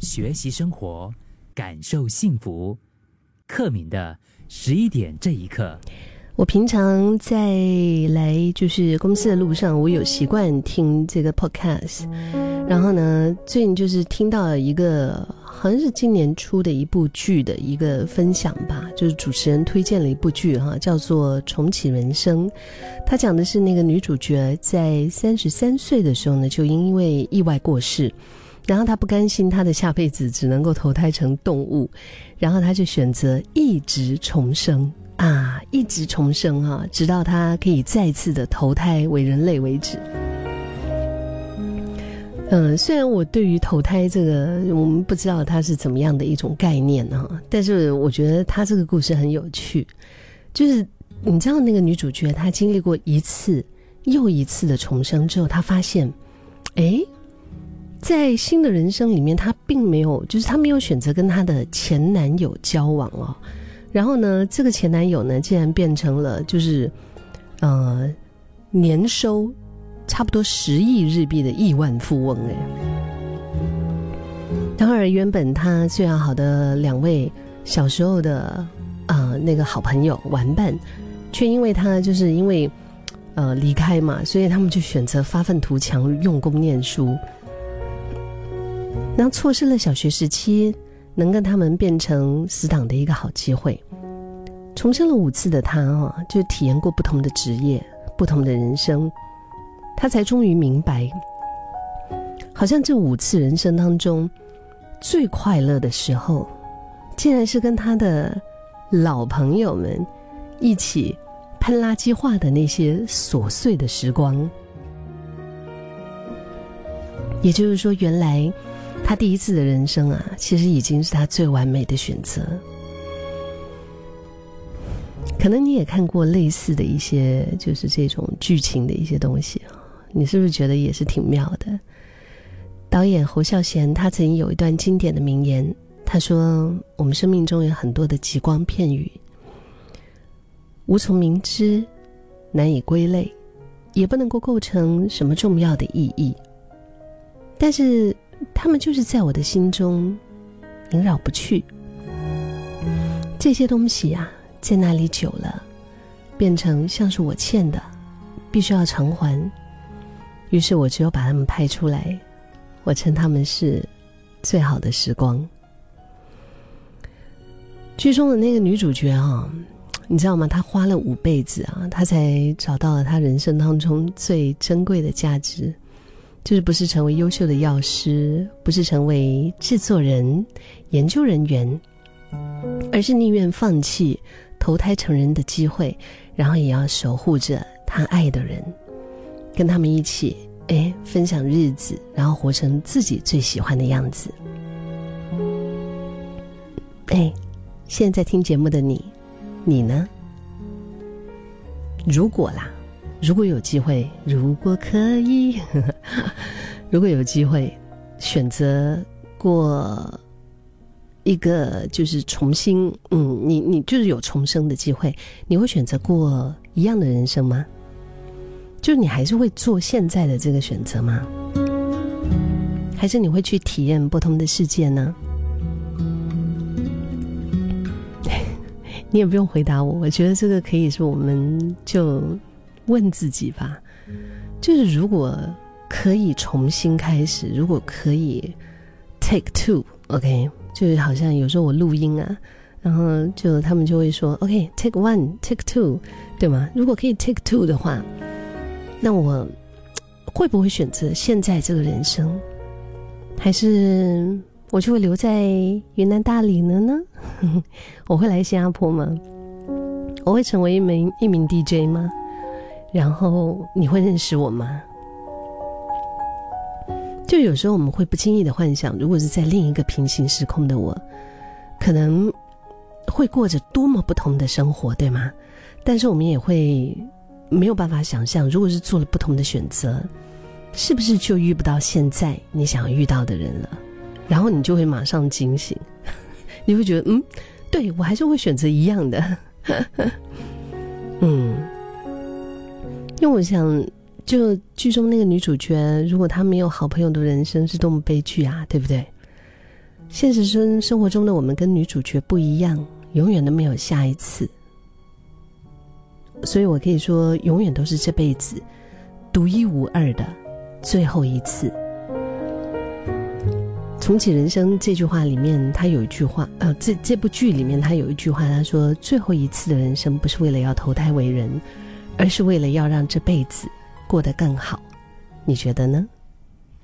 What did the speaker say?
学习生活，感受幸福。克敏的十一点这一刻，我平常在来就是公司的路上，我有习惯听这个 podcast。然后呢，最近就是听到一个好像是今年出的一部剧的一个分享吧，就是主持人推荐了一部剧哈，叫做《重启人生》。他讲的是那个女主角在三十三岁的时候呢，就因为意外过世，然后他不甘心他的下辈子只能够投胎成动物，然后他就选择一直重生啊，一直重生啊，直到他可以再次的投胎为人类为止。嗯，虽然我对于投胎这个，我们不知道它是怎么样的一种概念哈，但是我觉得他这个故事很有趣。就是你知道，那个女主角她经历过一次又一次的重生之后，她发现，哎，在新的人生里面，她并没有，就是她没有选择跟她的前男友交往哦。然后呢，这个前男友呢，竟然变成了就是呃年收。差不多十亿日币的亿万富翁哎，当然，原本他最要好的两位小时候的啊那个好朋友玩伴，却因为他就是因为呃离开嘛，所以他们就选择发愤图强，用功念书，那错失了小学时期能跟他们变成死党的一个好机会。重生了五次的他啊，就体验过不同的职业，不同的人生。他才终于明白，好像这五次人生当中最快乐的时候，竟然是跟他的老朋友们一起喷垃圾话的那些琐碎的时光。也就是说，原来他第一次的人生啊，其实已经是他最完美的选择。可能你也看过类似的一些，就是这种剧情的一些东西啊。你是不是觉得也是挺妙的？导演侯孝贤他曾经有一段经典的名言，他说：“我们生命中有很多的极光片语，无从明知，难以归类，也不能够构成什么重要的意义。但是，他们就是在我的心中萦绕不去。这些东西呀，在那里久了，变成像是我欠的，必须要偿还。”于是我只有把他们拍出来，我称他们是最好的时光。剧中的那个女主角啊，你知道吗？她花了五辈子啊，她才找到了她人生当中最珍贵的价值，就是不是成为优秀的药师，不是成为制作人、研究人员，而是宁愿放弃投胎成人的机会，然后也要守护着他爱的人。跟他们一起，哎，分享日子，然后活成自己最喜欢的样子。哎，现在听节目的你，你呢？如果啦，如果有机会，如果可以，如果有机会选择过一个，就是重新，嗯，你你就是有重生的机会，你会选择过一样的人生吗？就你还是会做现在的这个选择吗？还是你会去体验不同的世界呢？你也不用回答我，我觉得这个可以是我们就问自己吧。就是如果可以重新开始，如果可以 take two，OK，就是好像有时候我录音啊，然后就他们就会说 OK，take one，take two，对吗？如果可以 take two 的话。那我会不会选择现在这个人生，还是我就会留在云南大理了呢？我会来新加坡吗？我会成为一名一名 DJ 吗？然后你会认识我吗？就有时候我们会不经意的幻想，如果是在另一个平行时空的我，可能会过着多么不同的生活，对吗？但是我们也会。没有办法想象，如果是做了不同的选择，是不是就遇不到现在你想要遇到的人了？然后你就会马上惊醒，你会觉得，嗯，对我还是会选择一样的。嗯，因为我想，就剧中那个女主角，如果她没有好朋友的人生是多么悲剧啊，对不对？现实生生活中的我们跟女主角不一样，永远都没有下一次。所以我可以说，永远都是这辈子独一无二的最后一次。重启人生这句话里面，他有一句话，呃，这这部剧里面他有一句话，他说：“最后一次的人生不是为了要投胎为人，而是为了要让这辈子过得更好。”你觉得呢？